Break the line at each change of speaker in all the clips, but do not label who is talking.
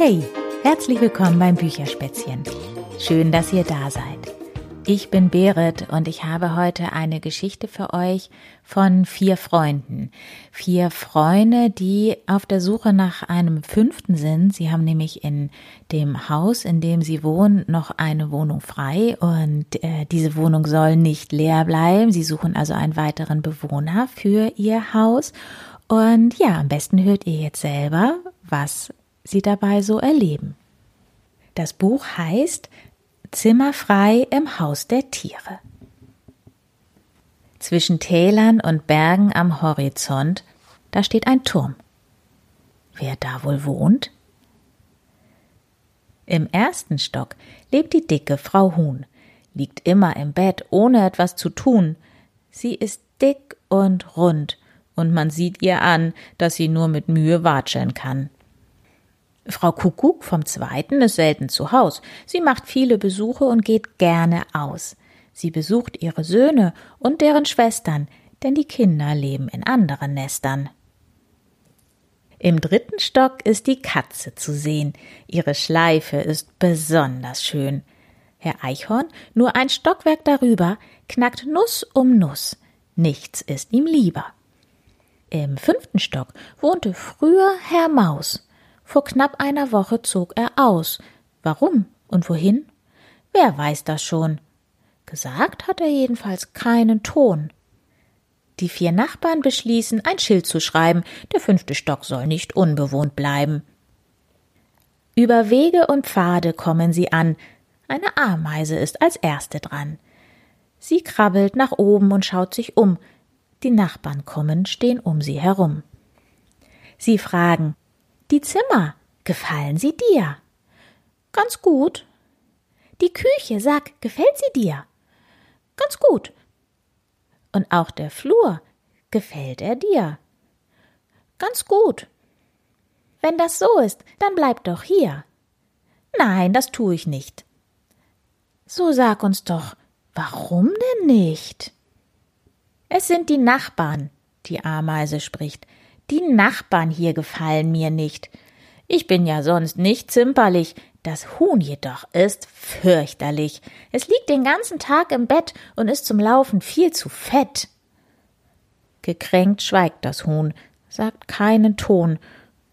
Hey, herzlich willkommen beim Bücherspätzchen. Schön, dass ihr da seid. Ich bin Berit und ich habe heute eine Geschichte für euch von vier Freunden. Vier Freunde, die auf der Suche nach einem fünften sind. Sie haben nämlich in dem Haus, in dem sie wohnen, noch eine Wohnung frei und äh, diese Wohnung soll nicht leer bleiben. Sie suchen also einen weiteren Bewohner für ihr Haus. Und ja, am besten hört ihr jetzt selber, was sie dabei so erleben. Das Buch heißt Zimmerfrei im Haus der Tiere. Zwischen Tälern und Bergen am Horizont, da steht ein Turm. Wer da wohl wohnt? Im ersten Stock lebt die dicke Frau Huhn, liegt immer im Bett, ohne etwas zu tun. Sie ist dick und rund, und man sieht ihr an, dass sie nur mit Mühe watscheln kann. Frau Kuckuck vom Zweiten ist selten zu Haus. Sie macht viele Besuche und geht gerne aus. Sie besucht ihre Söhne und deren Schwestern, denn die Kinder leben in anderen Nestern. Im dritten Stock ist die Katze zu sehen. Ihre Schleife ist besonders schön. Herr Eichhorn, nur ein Stockwerk darüber, knackt Nuss um Nuss. Nichts ist ihm lieber. Im fünften Stock wohnte früher Herr Maus. Vor knapp einer Woche zog er aus. Warum und wohin? Wer weiß das schon? Gesagt hat er jedenfalls keinen Ton. Die vier Nachbarn beschließen, ein Schild zu schreiben, der fünfte Stock soll nicht unbewohnt bleiben. Über Wege und Pfade kommen sie an. Eine Ameise ist als erste dran. Sie krabbelt nach oben und schaut sich um. Die Nachbarn kommen, stehen um sie herum. Sie fragen, die Zimmer, gefallen sie dir? Ganz gut. Die Küche, sag, gefällt sie dir? Ganz gut. Und auch der Flur, gefällt er dir? Ganz gut. Wenn das so ist, dann bleib doch hier. Nein, das tue ich nicht. So sag uns doch, warum denn nicht? Es sind die Nachbarn, die Ameise spricht, die Nachbarn hier gefallen mir nicht. Ich bin ja sonst nicht zimperlich, das Huhn jedoch ist fürchterlich. Es liegt den ganzen Tag im Bett und ist zum Laufen viel zu fett. Gekränkt schweigt das Huhn, sagt keinen Ton,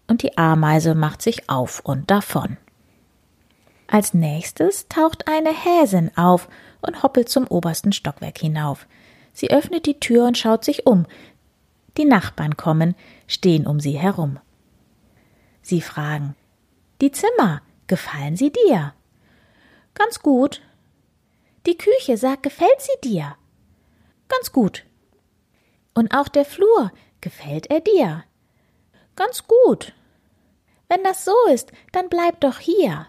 und die Ameise macht sich auf und davon. Als nächstes taucht eine Häsin auf und hoppelt zum obersten Stockwerk hinauf. Sie öffnet die Tür und schaut sich um. Die Nachbarn kommen, stehen um sie herum. Sie fragen Die Zimmer, gefallen sie dir? Ganz gut. Die Küche sagt, gefällt sie dir? Ganz gut. Und auch der Flur, gefällt er dir? Ganz gut. Wenn das so ist, dann bleib doch hier.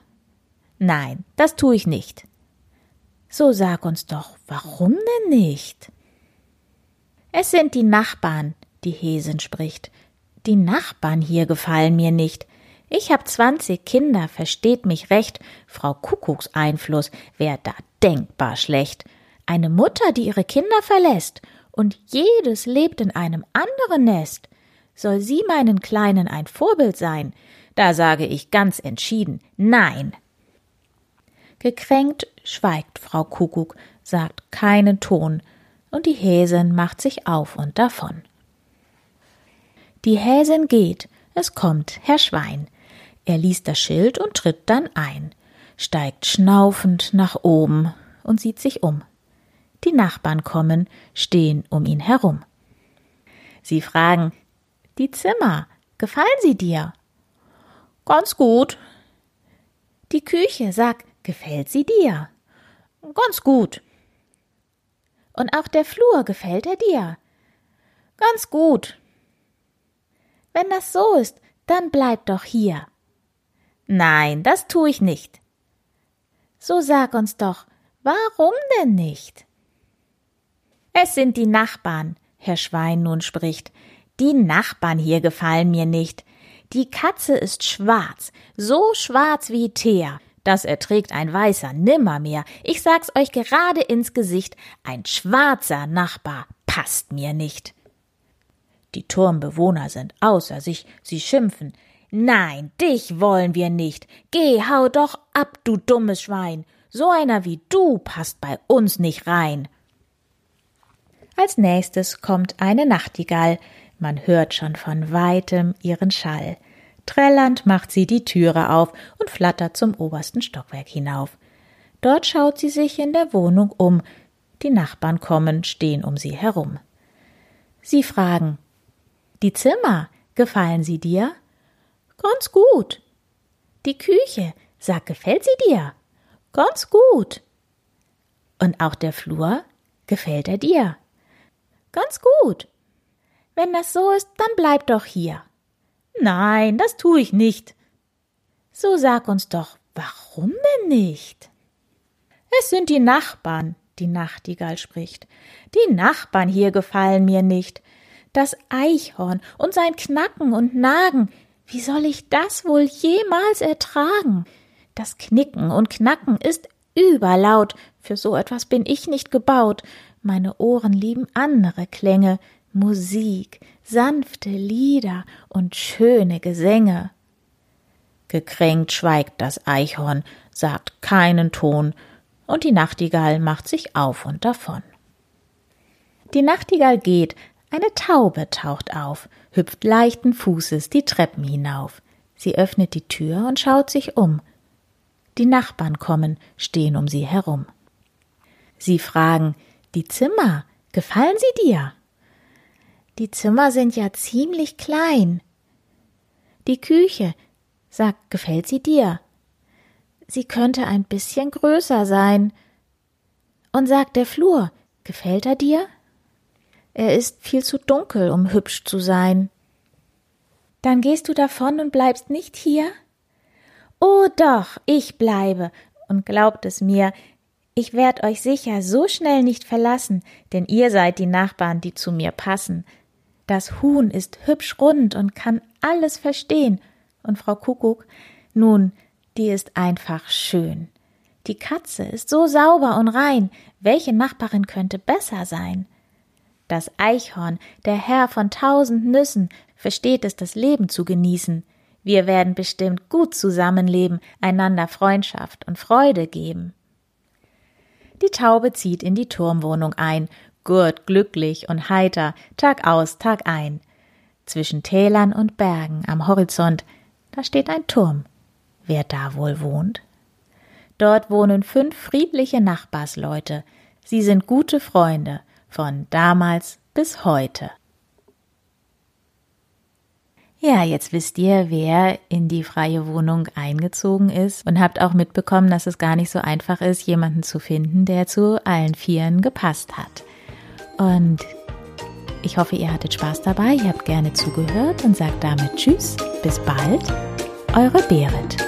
Nein, das tu ich nicht. So sag uns doch, warum denn nicht? Es sind die Nachbarn, die Hesin spricht. Die Nachbarn hier gefallen mir nicht. Ich hab zwanzig Kinder, versteht mich recht. Frau Kuckucks Einfluss wär da denkbar schlecht. Eine Mutter, die ihre Kinder verlässt und jedes lebt in einem anderen Nest. Soll sie meinen Kleinen ein Vorbild sein? Da sage ich ganz entschieden Nein. Gekränkt schweigt Frau Kuckuck, sagt keinen Ton, und die Häsin macht sich auf und davon. Die Häsin geht, es kommt Herr Schwein. Er liest das Schild und tritt dann ein, steigt schnaufend nach oben und sieht sich um. Die Nachbarn kommen, stehen um ihn herum. Sie fragen, die Zimmer, gefallen sie dir? Ganz gut. Die Küche, sag, gefällt sie dir? Ganz gut. Und auch der Flur gefällt er dir? Ganz gut. Wenn das so ist, dann bleib doch hier. Nein, das tu ich nicht. So sag uns doch, warum denn nicht? Es sind die Nachbarn, Herr Schwein nun spricht. Die Nachbarn hier gefallen mir nicht. Die Katze ist schwarz, so schwarz wie Teer. Das erträgt ein Weißer nimmermehr. Ich sag's euch gerade ins Gesicht, ein schwarzer Nachbar passt mir nicht. Die Turmbewohner sind außer sich, sie schimpfen. Nein, dich wollen wir nicht. Geh, hau doch ab, du dummes Schwein. So einer wie du passt bei uns nicht rein. Als nächstes kommt eine Nachtigall. Man hört schon von weitem ihren Schall. Trällernd macht sie die Türe auf und flattert zum obersten Stockwerk hinauf. Dort schaut sie sich in der Wohnung um. Die Nachbarn kommen, stehen um sie herum. Sie fragen Die Zimmer, gefallen sie dir? Ganz gut. Die Küche, sag, gefällt sie dir? Ganz gut. Und auch der Flur, gefällt er dir? Ganz gut. Wenn das so ist, dann bleib doch hier. Nein, das tu ich nicht. So sag uns doch, warum denn nicht? Es sind die Nachbarn, die Nachtigall spricht. Die Nachbarn hier gefallen mir nicht. Das Eichhorn und sein Knacken und Nagen, wie soll ich das wohl jemals ertragen? Das Knicken und Knacken ist überlaut, für so etwas bin ich nicht gebaut. Meine Ohren lieben andere Klänge, Musik, sanfte Lieder und schöne Gesänge. Gekränkt schweigt das Eichhorn, sagt keinen Ton, und die Nachtigall macht sich auf und davon. Die Nachtigall geht, eine Taube taucht auf, hüpft leichten Fußes die Treppen hinauf. Sie öffnet die Tür und schaut sich um. Die Nachbarn kommen, stehen um sie herum. Sie fragen, die Zimmer, gefallen sie dir? Die Zimmer sind ja ziemlich klein. Die Küche, sag, gefällt sie dir? sie könnte ein bisschen größer sein. Und sagt der Flur, gefällt er dir? Er ist viel zu dunkel, um hübsch zu sein. Dann gehst du davon und bleibst nicht hier? Oh doch, ich bleibe, und glaubt es mir, ich werd euch sicher so schnell nicht verlassen, denn ihr seid die Nachbarn, die zu mir passen. Das Huhn ist hübsch rund und kann alles verstehen, und Frau Kuckuck, nun, die ist einfach schön. Die Katze ist so sauber und rein, welche Nachbarin könnte besser sein? Das Eichhorn, der Herr von tausend Nüssen, versteht es, das Leben zu genießen. Wir werden bestimmt gut zusammenleben, einander Freundschaft und Freude geben. Die Taube zieht in die Turmwohnung ein, gurt glücklich und heiter, Tag aus, Tag ein. Zwischen Tälern und Bergen am Horizont, da steht ein Turm wer da wohl wohnt? Dort wohnen fünf friedliche Nachbarsleute. Sie sind gute Freunde von damals bis heute. Ja, jetzt wisst ihr, wer in die freie Wohnung eingezogen ist und habt auch mitbekommen, dass es gar nicht so einfach ist, jemanden zu finden, der zu allen Vieren gepasst hat. Und ich hoffe, ihr hattet Spaß dabei, ihr habt gerne zugehört und sagt damit Tschüss, bis bald, eure Berit.